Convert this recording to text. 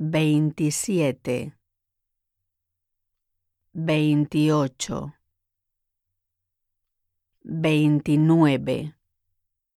veintisiete, veintiocho, veintinueve.